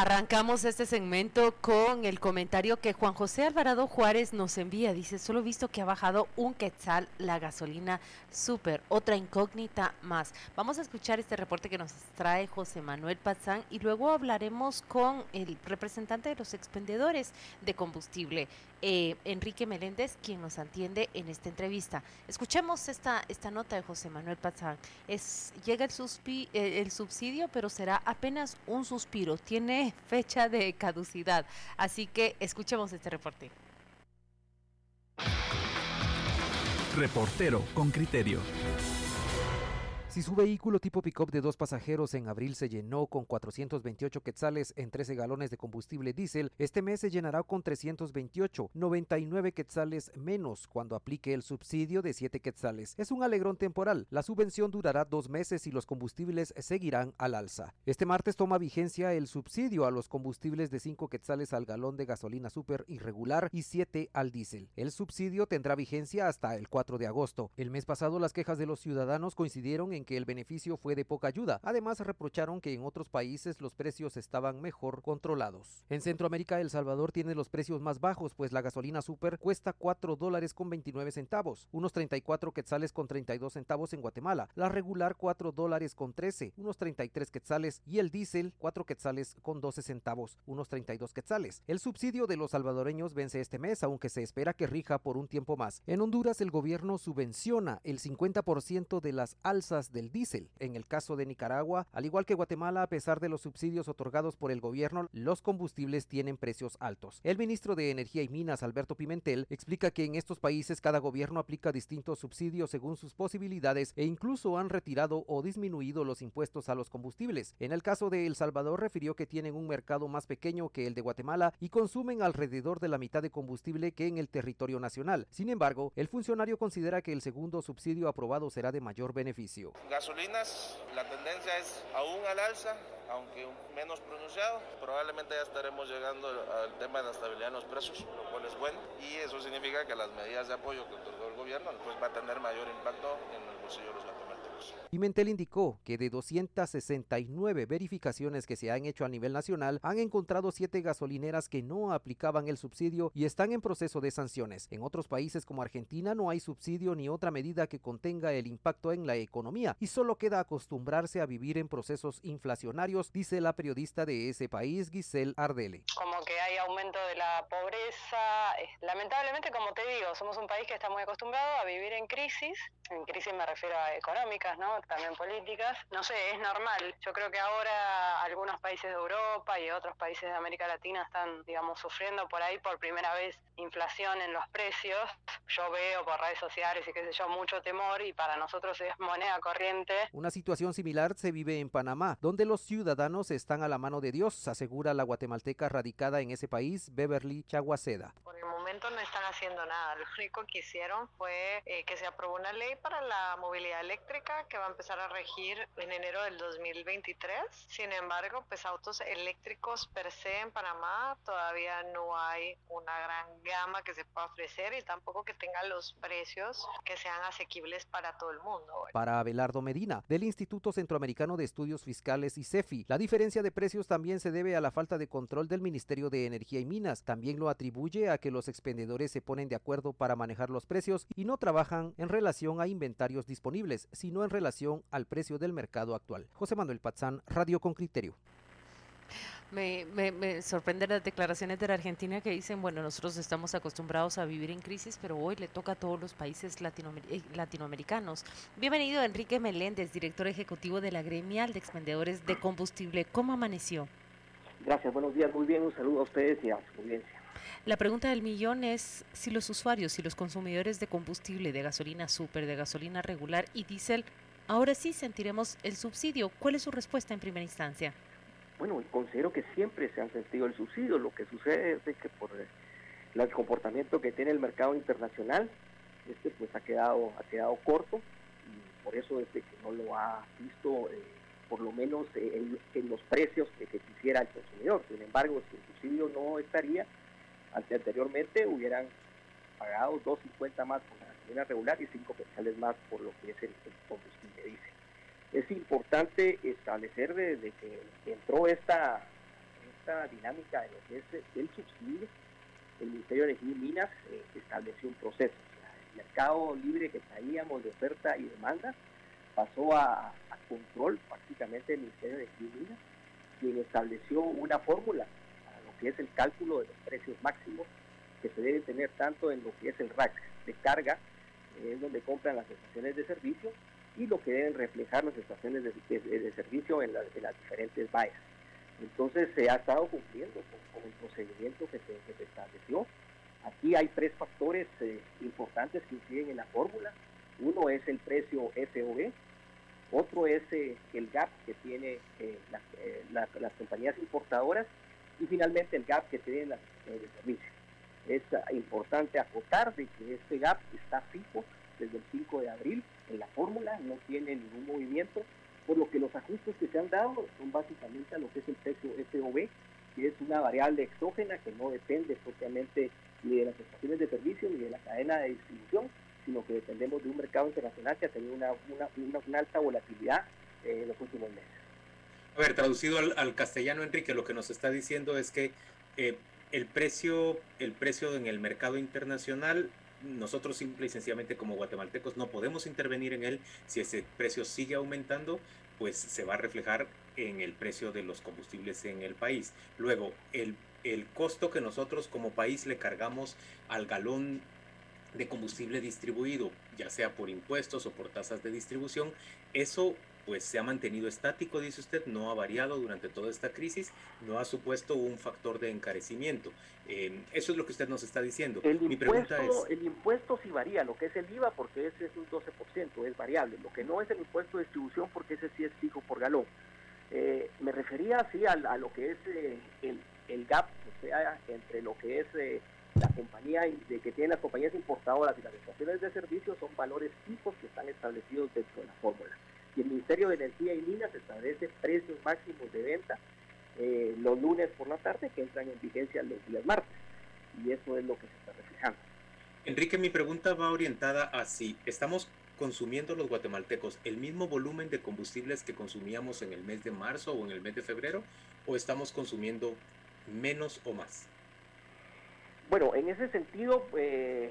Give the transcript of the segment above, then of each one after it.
Arrancamos este segmento con el comentario que Juan José Alvarado Juárez nos envía. Dice, solo visto que ha bajado un quetzal la gasolina super, otra incógnita más. Vamos a escuchar este reporte que nos trae José Manuel Pazán y luego hablaremos con el representante de los expendedores de combustible, eh, Enrique Meléndez, quien nos atiende en esta entrevista. Escuchemos esta, esta nota de José Manuel Pazán. Es, llega el, eh, el subsidio, pero será apenas un suspiro. Tiene fecha de caducidad. Así que escuchemos este reporte. Reportero con criterio. Si su vehículo tipo pick-up de dos pasajeros en abril se llenó con 428 quetzales en 13 galones de combustible diésel, este mes se llenará con 328, 99 quetzales menos cuando aplique el subsidio de 7 quetzales. Es un alegrón temporal. La subvención durará dos meses y los combustibles seguirán al alza. Este martes toma vigencia el subsidio a los combustibles de 5 quetzales al galón de gasolina super irregular y 7 al diésel. El subsidio tendrá vigencia hasta el 4 de agosto. El mes pasado las quejas de los ciudadanos coincidieron en que el beneficio fue de poca ayuda. Además, reprocharon que en otros países los precios estaban mejor controlados. En Centroamérica, El Salvador tiene los precios más bajos, pues la gasolina super cuesta 4 dólares con 29 centavos, unos 34 quetzales con 32 centavos en Guatemala, la regular 4 dólares con 13, unos 33 quetzales y el diésel 4 quetzales con 12 centavos, unos 32 quetzales. El subsidio de los salvadoreños vence este mes, aunque se espera que rija por un tiempo más. En Honduras, el gobierno subvenciona el 50% de las alzas del diésel. En el caso de Nicaragua, al igual que Guatemala, a pesar de los subsidios otorgados por el gobierno, los combustibles tienen precios altos. El ministro de Energía y Minas, Alberto Pimentel, explica que en estos países cada gobierno aplica distintos subsidios según sus posibilidades e incluso han retirado o disminuido los impuestos a los combustibles. En el caso de El Salvador, refirió que tienen un mercado más pequeño que el de Guatemala y consumen alrededor de la mitad de combustible que en el territorio nacional. Sin embargo, el funcionario considera que el segundo subsidio aprobado será de mayor beneficio. Gasolinas, la tendencia es aún al alza, aunque menos pronunciado. Probablemente ya estaremos llegando al tema de la estabilidad en los precios, lo cual es bueno. Y eso significa que las medidas de apoyo que otorgó el gobierno pues va a tener mayor impacto en el bolsillo de los Pimentel indicó que de 269 verificaciones que se han hecho a nivel nacional, han encontrado siete gasolineras que no aplicaban el subsidio y están en proceso de sanciones. En otros países como Argentina no hay subsidio ni otra medida que contenga el impacto en la economía y solo queda acostumbrarse a vivir en procesos inflacionarios, dice la periodista de ese país, Giselle Ardele. Como que hay aumento de la pobreza. Lamentablemente, como te digo, somos un país que está muy acostumbrado a vivir en crisis. En crisis me refiero a ¿no? también políticas. No sé, es normal. Yo creo que ahora algunos países de Europa y otros países de América Latina están, digamos, sufriendo por ahí por primera vez inflación en los precios. Yo veo por redes sociales y qué sé yo, mucho temor y para nosotros es moneda corriente. Una situación similar se vive en Panamá, donde los ciudadanos están a la mano de Dios, asegura la guatemalteca radicada en ese país, Beverly Chaguaceda. Por el momento no están haciendo nada. Lo único que hicieron fue eh, que se aprobó una ley para la movilidad eléctrica que va a empezar a regir en enero del 2023. Sin embargo, pues autos eléctricos per se en Panamá todavía no hay una gran gama que se pueda ofrecer y tampoco que tenga los precios que sean asequibles para todo el mundo. Para Abelardo Medina, del Instituto Centroamericano de Estudios Fiscales y CEFI, la diferencia de precios también se debe a la falta de control del Ministerio de Energía y Minas. También lo atribuye a que los expendedores se ponen de acuerdo para manejar los precios y no trabajan en relación a inventarios disponibles, sino en relación al precio del mercado actual. José Manuel Pazán, Radio con Criterio. Me, me, sorprende las declaraciones de la Argentina que dicen, bueno, nosotros estamos acostumbrados a vivir en crisis, pero hoy le toca a todos los países eh, latinoamericanos. Bienvenido Enrique Meléndez, director ejecutivo de la gremial de expendedores de combustible. ¿Cómo amaneció? Gracias, buenos días, muy bien, un saludo a ustedes y a su audiencia. La pregunta del millón es si los usuarios, si los consumidores de combustible, de gasolina super, de gasolina regular y diésel, ahora sí sentiremos el subsidio. ¿Cuál es su respuesta en primera instancia? Bueno, considero que siempre se han sentido el subsidio. Lo que sucede es que por el comportamiento que tiene el mercado internacional, este pues ha quedado, ha quedado corto y por eso es que no lo ha visto eh, por lo menos eh, en, los precios que, quisiera el consumidor. Sin embargo, si el subsidio no estaría, anteriormente hubieran pagado 2.50 más por la gasolina regular y 5 pesos más por lo que es el, el combustible dice es importante establecer desde que entró esta, esta dinámica de lo que es el subsidio, el Ministerio de Energía y Minas eh, estableció un proceso. el mercado libre que traíamos de oferta y demanda pasó a, control prácticamente del Ministerio de Energía y Minas, quien estableció una fórmula que es el cálculo de los precios máximos que se deben tener tanto en lo que es el rack de carga, eh, es donde compran las estaciones de servicio, y lo que deben reflejar las estaciones de, servicio en, las diferentes vallas. Entonces se ha estado cumpliendo con, el procedimiento que se, estableció. Aquí hay tres factores eh, importantes que inciden en la fórmula. Uno es el precio SOB, otro es eh, el gap que tiene las compañías importadoras y finalmente el gap que tienen las estaciones de servicio. Es importante acotar de que este gap está fijo desde el 5 de abril en la fórmula, no tiene ningún movimiento, por lo que los ajustes que se han dado son básicamente a lo que es el precio SOB, que es una variable exógena que no depende propiamente ni de las estaciones de servicio ni de la cadena de distribución, sino que dependemos de un mercado internacional que ha tenido una, una, alta volatilidad eh, en los últimos meses. A ver, traducido al, castellano, Enrique, lo que nos está diciendo es que eh, el precio, el precio en el mercado internacional, nosotros simple y sencillamente como guatemaltecos no podemos intervenir en él. Si ese precio sigue aumentando, pues se va a reflejar en el precio de los combustibles en el país. Luego, el, el costo que nosotros como país le cargamos al galón de combustible distribuido, ya sea por impuestos o por tasas de distribución, eso pues se ha mantenido estático, dice usted, no ha variado durante toda esta crisis, no ha supuesto un factor de encarecimiento. Eh, eso es lo que usted nos está diciendo. El Mi impuesto, pregunta es... El impuesto sí varía, lo que es el IVA, porque ese es un 12%, es variable. Lo que no es el impuesto de distribución, porque ese sí es fijo por galón. Eh, me refería así a, lo que es eh, el, gap, o sea, entre lo que es la compañía de que tienen las compañías importadoras y las estaciones de servicio, son valores fijos que están establecidos dentro de la fórmula y el Ministerio de Energía y Minas establece precios máximos de venta eh, los lunes por la tarde que entran en vigencia los días martes. Y eso es lo que se está reflejando. Enrique, mi pregunta va orientada a si estamos consumiendo los guatemaltecos el mismo volumen de combustibles que consumíamos en el mes de marzo o en el mes de febrero, o estamos consumiendo menos o más. Bueno, en ese sentido, eh,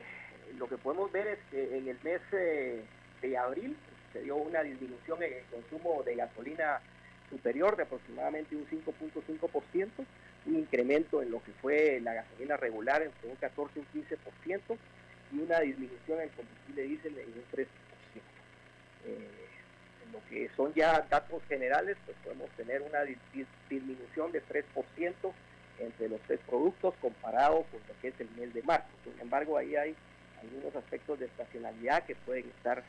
lo que podemos ver es que en el mes eh, de abril se dio una disminución en el consumo de gasolina superior de aproximadamente un 5.5%, un incremento en lo que fue la gasolina regular entre un 14 y un 15%, y una disminución en el combustible diésel en un 3%. Eh, en lo que son ya datos generales, pues podemos tener una disminución de 3% entre los tres productos comparado con lo que es el mes de marzo. Sin embargo, ahí hay algunos aspectos de estacionalidad que pueden estar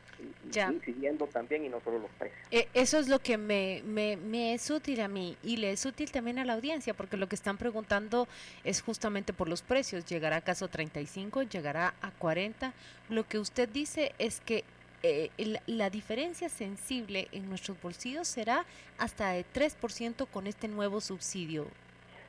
incidiendo también y no solo los precios. Eh, eso es lo que me, me, es útil a mí y le es útil también a la audiencia, porque lo que están preguntando es justamente por los precios. ¿Llegará acaso 35? ¿Llegará a 40? Lo que usted dice es que eh, la diferencia sensible en nuestros bolsillos será hasta de 3% con este nuevo subsidio.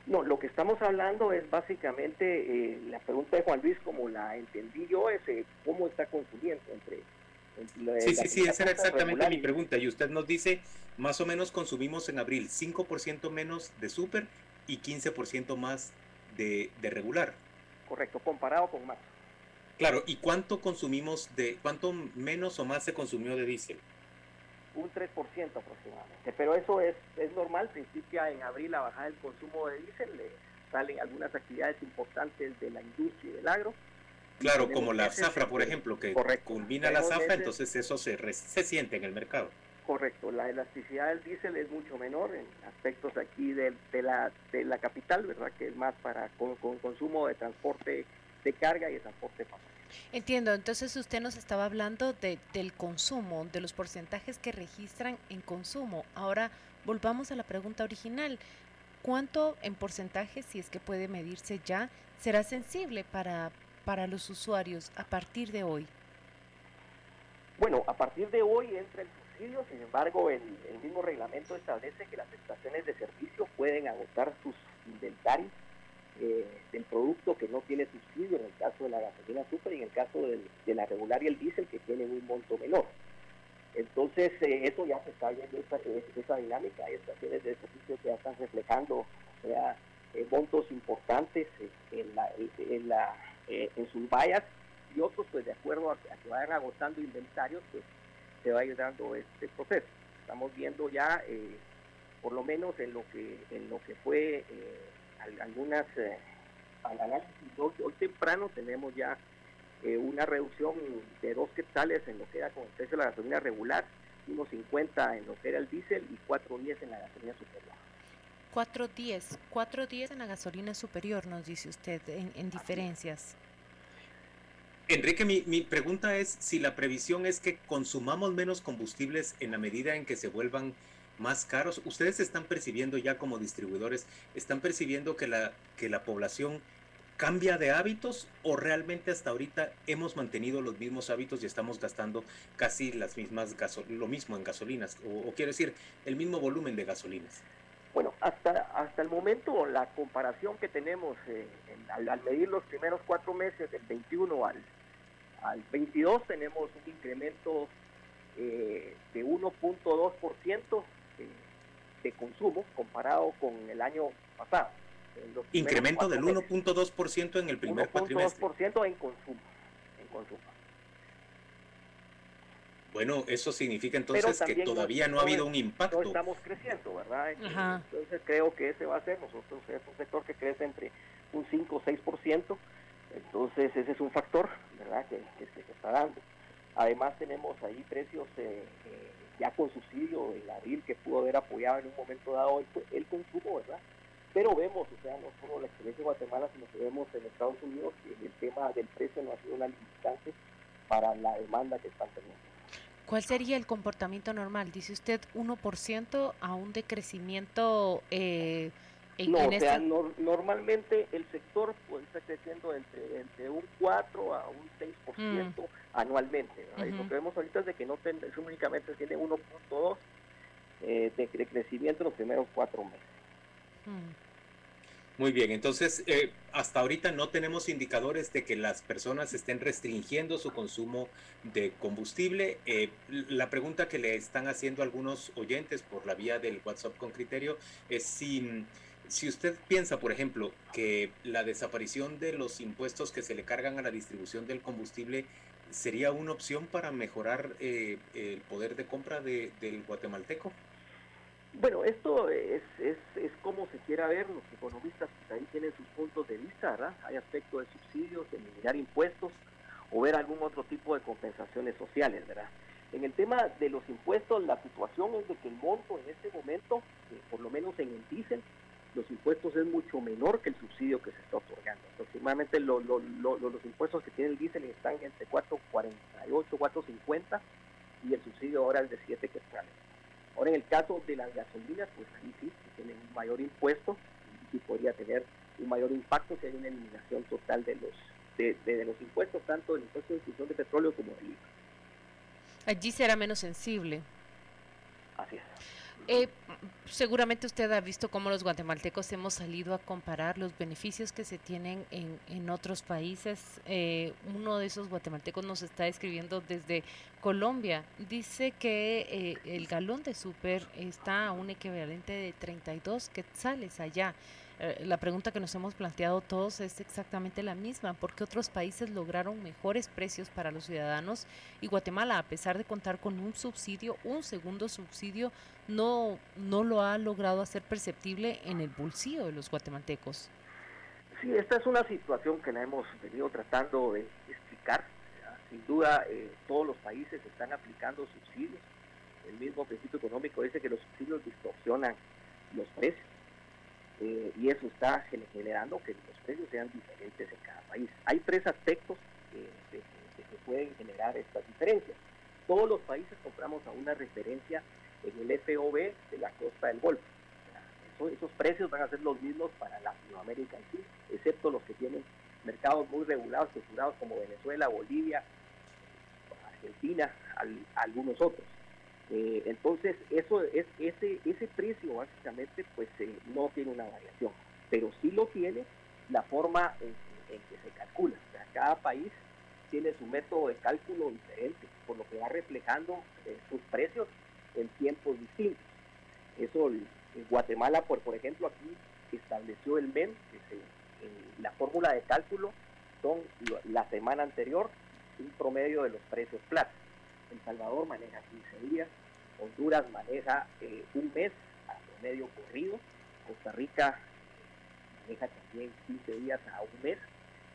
No, lo que estamos hablando es básicamente eh, la pregunta de Juan Luis, como la entendí yo, es eh, cómo está consumiendo entre... sí, sí, sí, esa era exactamente mi pregunta. Y usted nos dice, más o menos consumimos en abril 5% menos de súper y 15% más de, de regular. Correcto, comparado con marzo. Claro, ¿y cuánto consumimos de, cuánto menos o más se consumió de diésel? Un 3% aproximadamente. Pero eso es, es normal, principia en abril la bajada del consumo de diésel, le salen algunas actividades importantes de la industria y del agro. Claro, como la zafra, por ejemplo, que culmina la zafra, entonces eso se, se siente en el mercado. Correcto, la elasticidad del diésel es mucho menor en aspectos aquí de, de, la, de la capital, ¿verdad? Que es más para con, consumo de transporte de carga y de transporte pasajero. Entiendo, entonces usted nos estaba hablando de, del consumo, de los porcentajes que registran en consumo. Ahora volvamos a la pregunta original. ¿Cuánto en porcentaje, si es que puede medirse ya, será sensible para, para los usuarios a partir de hoy? Bueno, a partir de hoy entra el subsidio, sin embargo, el, el mismo reglamento establece que las estaciones de servicio pueden agotar sus inventarios eh, del producto que no tiene subsidio, en el caso de la gasolina super y en el caso de la regular y el diésel que tienen un monto menor. Entonces, eh, eso ya se está viendo, esa, esa dinámica, hay estaciones de servicio que ya están reflejando, eh, montos importantes en, la, en, la, en sus vallas y otros, pues de acuerdo a, que vayan agotando inventarios, pues se va a ir dando este proceso. Estamos viendo ya, por lo menos en lo que, en lo que fue algunas análisis, hoy temprano tenemos ya eh, una reducción de dos quetzales en lo que era con el precio de la gasolina regular, 1.50 en lo que era el diésel y 4.10 en la gasolina superior. 4.10, 4.10 en la gasolina superior, nos dice usted, en, diferencias. Enrique, mi, mi, pregunta es si la previsión es que consumamos menos combustibles en la medida en que se vuelvan más caros. Ustedes están percibiendo ya como distribuidores, están percibiendo que la, que la población cambia de hábitos o realmente hasta ahorita hemos mantenido los mismos hábitos y estamos gastando casi las mismas lo mismo en gasolinas o, quiero decir el mismo volumen de gasolinas? Bueno, hasta, hasta el momento la comparación que tenemos eh, al, medir los primeros cuatro meses del 21 al, al 22 tenemos un incremento eh, de 1.2% de, de consumo comparado con el año pasado. Incremento del 1.2% en el primer cuatrimestre. 1.2% en consumo, en consumo. Bueno, eso significa entonces que todavía no, ha habido un impacto. No estamos creciendo, ¿verdad? Entonces creo que ese va a ser, nosotros es un sector que crece entre un 5 o 6%, entonces ese es un factor, ¿verdad? Que, se está dando. Además tenemos ahí precios eh, eh, ya con subsidio en abril que pudo haber apoyado en un momento dado el, el consumo, ¿verdad? Pero vemos, o sea, no solo la experiencia de Guatemala, sino que vemos en Estados Unidos que el tema del precio no ha sido una limitante para la demanda que están teniendo. ¿Cuál sería el comportamiento normal? Dice usted 1% a un decrecimiento eh, no, o sea, normalmente el sector puede estar creciendo entre, entre un 4 a un 6% mm. anualmente. Lo que vemos ahorita es de que no ten, únicamente tiene 1.2 eh, de, de, crecimiento en los primeros cuatro meses. Mm. Muy bien, entonces eh, hasta ahorita no tenemos indicadores de que las personas estén restringiendo su consumo de combustible. Eh, la pregunta que le están haciendo algunos oyentes por la vía del WhatsApp con criterio es si, si usted piensa, por ejemplo, que la desaparición de los impuestos que se le cargan a la distribución del combustible sería una opción para mejorar eh, el poder de compra del guatemalteco. Bueno, esto es, es, es como se quiera ver, los economistas ahí tienen sus puntos de vista, ¿verdad? Hay aspectos de subsidios, de eliminar impuestos o ver algún otro tipo de compensaciones sociales, ¿verdad? En el tema de los impuestos, la situación es de que el monto en este momento, eh, por lo menos en el diésel, los impuestos es mucho menor que el subsidio que se está otorgando. Aproximadamente lo, los impuestos que tiene el diésel están entre 4.48, 4.50 y el subsidio ahora es de 7 quetzales. Ahora, en el caso de las gasolinas, pues ahí sí, tienen un mayor impuesto y podría tener un mayor impacto si hay una eliminación total de los de, los impuestos, tanto del impuesto de distribución de petróleo como del IVA. Allí será menos sensible. Así es. Eh, seguramente usted ha visto cómo los guatemaltecos hemos salido a comparar los beneficios que se tienen en, en otros países. Eh, uno de esos guatemaltecos nos está escribiendo desde Colombia. Dice que eh, el galón de súper está a un equivalente de 32 quetzales allá. Eh, la pregunta que nos hemos planteado todos es exactamente la misma. ¿Por qué otros países lograron mejores precios para los ciudadanos y Guatemala, a pesar de contar con un subsidio, un segundo subsidio, no, no lo ha logrado hacer perceptible en el bolsillo de los guatemaltecos? Sí, esta es una situación que la hemos venido tratando de explicar. Sin duda, eh, todos los países están aplicando subsidios. El mismo principio económico dice que los subsidios distorsionan los precios eh, y eso está generando que los precios sean diferentes en cada país. Hay tres aspectos que, pueden generar estas diferencias. Todos los países compramos a una referencia en el FOB de la costa del Golfo. esos precios van a ser los mismos para Latinoamérica en sí, excepto los que tienen mercados muy regulados, estructurados como Venezuela, Bolivia, Argentina, algunos otros. Eh, entonces, eso es ese ese precio básicamente pues eh, no tiene una variación, pero sí lo tiene la forma en, que se calcula. Cada país tiene su método de cálculo diferente, por lo que va reflejando eh, sus precios en tiempos distintos. Eso, en Guatemala, por, por ejemplo, aquí estableció el MEN, que la fórmula de cálculo son la semana anterior un promedio de los precios plata. El Salvador maneja 15 días, Honduras maneja eh, un mes a promedio corrido, Costa Rica maneja también 15 días a un mes,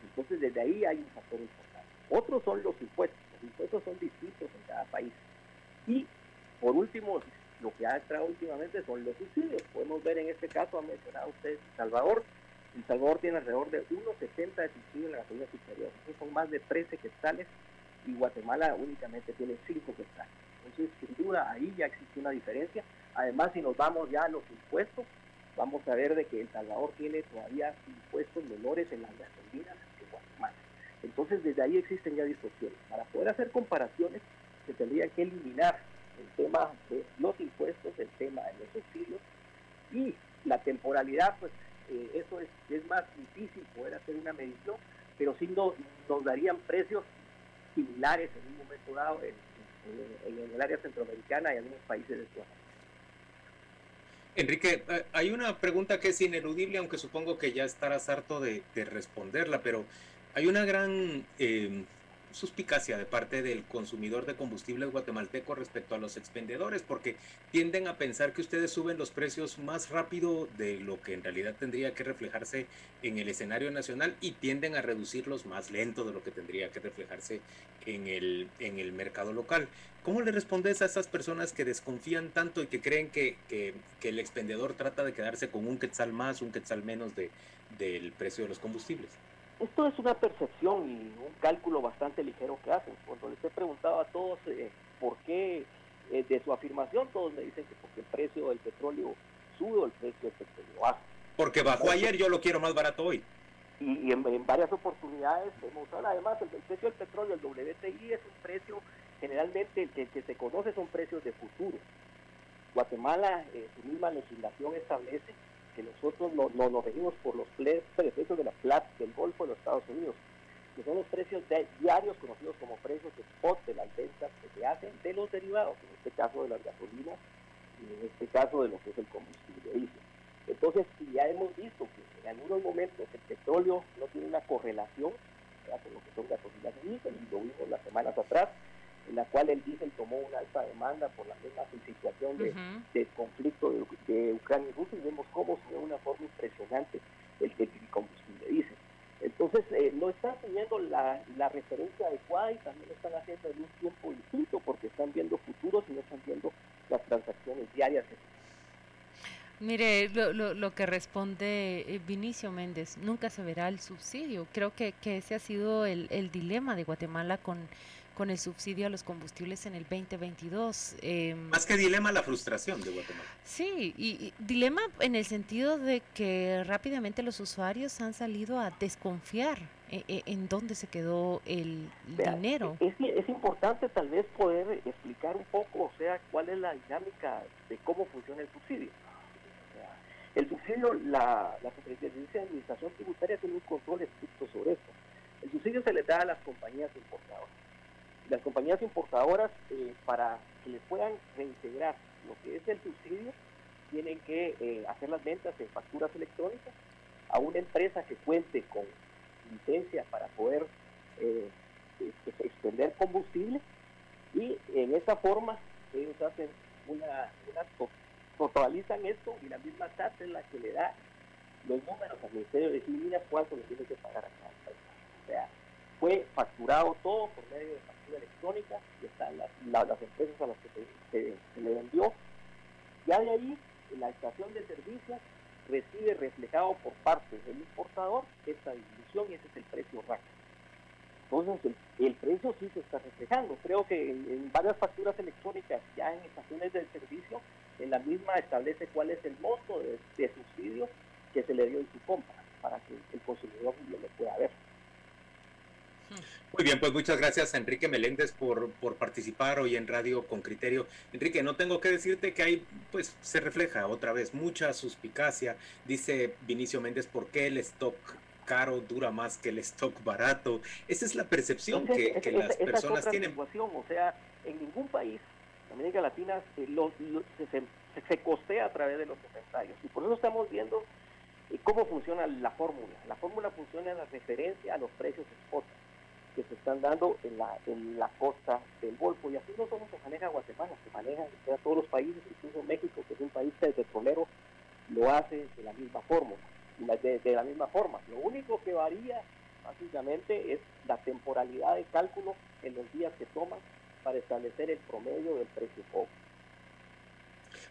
entonces desde ahí hay un factor importante. Otros son los impuestos, los impuestos son distintos en cada país. Y por último, lo que ha entrado últimamente son los subsidios. Podemos ver en este caso, ha mencionado usted Salvador, el Salvador tiene alrededor de 1,70 de subsidio en la gasolina superior. son más de 13 quetzales Guatemala únicamente tiene 5 quetzales. Entonces, sin duda, ahí ya existe una diferencia. Además, si nos vamos ya a los impuestos, vamos a ver de que El Salvador tiene todavía impuestos menores en las gasolinas que Guatemala. Entonces, desde ahí existen ya distorsiones. Para poder hacer comparaciones, se tendría que eliminar el tema de los impuestos, el tema de los subsidios y la temporalidad, pues eh, eso es, es, más difícil poder hacer una medición, pero sí nos, nos darían precios similares en un momento dado en, el área centroamericana y en algunos países de Sudamérica. Enrique, eh, hay una pregunta que es ineludible, aunque supongo que ya estarás harto de, responderla, pero hay una gran eh, suspicacia de parte del consumidor de combustibles guatemalteco respecto a los expendedores, porque tienden a pensar que ustedes suben los precios más rápido de lo que en realidad tendría que reflejarse en el escenario nacional y tienden a reducirlos más lento de lo que tendría que reflejarse en el, en el mercado local. ¿Cómo le respondes a esas personas que desconfían tanto y que creen que, que, que el expendedor trata de quedarse con un quetzal más, un quetzal menos de, del precio de los combustibles? Esto es una percepción y un cálculo bastante ligero que hacen. Cuando les he preguntado a todos eh, por qué eh, de su afirmación, todos me dicen que porque el precio del petróleo sube o el precio del petróleo baja. Porque bajó ayer, yo lo quiero más barato hoy. Y, en, varias oportunidades hemos hablado, además, el, precio del petróleo, el WTI, es un precio, generalmente el que, se conoce son precios de futuro. Guatemala, eh, su misma legislación establece nosotros no, nos regimos por los precios de la plata del Golfo de los Estados Unidos, que son los precios diarios conocidos como precios de spot de las ventas que se hacen de los derivados, en este caso de las gasolinas y en este caso de lo que es el combustible Entonces, ya hemos visto que en algunos momentos el petróleo no tiene una correlación con lo que son gasolinas y diésel, y lo vimos las semanas atrás, en la cual el diésel tomó una alta demanda por la misma situación de, conflicto de, Ucrania y Rusia y vemos cómo se de una forma impresionante el, el combustible diésel. Entonces, eh, no están teniendo la, la, referencia adecuada y también están haciendo en un tiempo distinto porque están viendo futuros y no están viendo las transacciones diarias. Mire, lo, lo, lo, que responde eh, Vinicio Méndez, nunca se verá el subsidio. Creo que, que ese ha sido el, el dilema de Guatemala con con el subsidio a los combustibles en el 2022. Em, Más que dilema, la frustración de Guatemala. Sí, y, dilema en el sentido de que rápidamente los usuarios han salido a desconfiar eh, eh, en, dónde se quedó el dinero. Es, es importante tal vez poder explicar un poco, o sea, cuál es la dinámica de cómo funciona el subsidio. el subsidio, la, la de Administración Tributaria tiene un control estricto sobre esto. El subsidio se le da a las compañías importadoras las compañías importadoras, eh, para que les puedan reintegrar lo que es el subsidio, tienen que eh, hacer las ventas en facturas electrónicas a una empresa que cuente con licencia para poder eh, extender combustible y en esa forma ellos hacen una, totalizan esto y la misma TAT es la que le da los números al Ministerio de Civil cuánto le tiene que pagar a cada empresa. O sea, fue facturado todo por medio de electrónica y están las, las empresas a las que se, le vendió. Ya de ahí, la estación de servicios recibe reflejado por parte del importador esta disminución y ese es el precio RAC. Entonces, el, precio sí se está reflejando. Creo que en, varias facturas electrónicas, ya en estaciones de servicio, en la misma establece cuál es el monto de, de subsidio que se le dio en su compra, para que el consumidor lo pueda ver. Muy bien, pues muchas gracias Enrique Meléndez por, por participar hoy en Radio con Criterio. Enrique, no tengo que decirte que hay, pues se refleja otra vez mucha suspicacia. Dice Vinicio Méndez, ¿por qué el stock caro dura más que el stock barato? Esa es la percepción que, que las personas tienen. o sea, en ningún país de América Latina se, se, se, costea a través de los inventarios. Y por eso estamos viendo ¿Cómo funciona la fórmula? La fórmula funciona en la referencia a los precios spot que se están dando en la, en la costa del Golfo. Y así no solo se maneja Guatemala, se maneja todos los países, incluso México, que es un país petrolero, lo hace de la misma forma. De, de la misma forma. Lo único que varía básicamente es la temporalidad de cálculo en los días que toma para establecer el promedio del precio.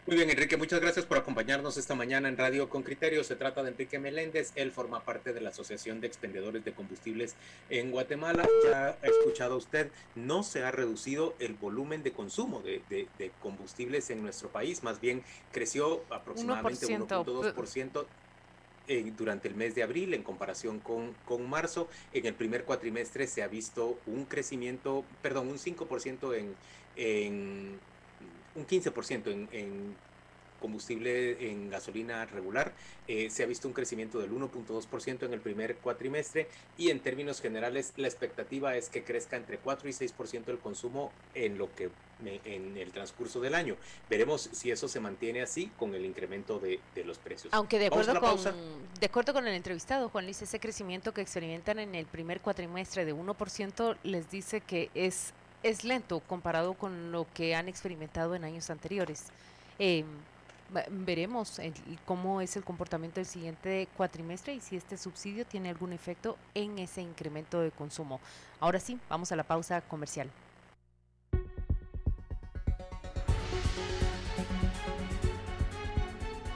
Muy bien, Enrique, muchas gracias por acompañarnos esta mañana en Radio con Criterio. Se trata de Enrique Meléndez, él forma parte de la Asociación de Expendedores de Combustibles en Guatemala. Ya ha escuchado usted, no se ha reducido el volumen de consumo de, combustibles en nuestro país, más bien creció aproximadamente 1.2% eh, durante el mes de abril en comparación con, con marzo. En el primer cuatrimestre se ha visto un crecimiento, perdón, un 5% en, en un 15% en, en combustible en gasolina regular. Eh, se ha visto un crecimiento del 1.2% en el primer cuatrimestre y en términos generales la expectativa es que crezca entre 4 y 6% el consumo en lo que en el transcurso del año. Veremos si eso se mantiene así con el incremento de, de los precios. Aunque de acuerdo, con, de acuerdo con el entrevistado, Juan Luis, ese crecimiento que experimentan en el primer cuatrimestre de 1% les dice que es es lento comparado con lo que han experimentado en años anteriores. Eh, veremos cómo es el comportamiento del siguiente cuatrimestre y si este subsidio tiene algún efecto en ese incremento de consumo. Ahora sí, vamos a la pausa comercial.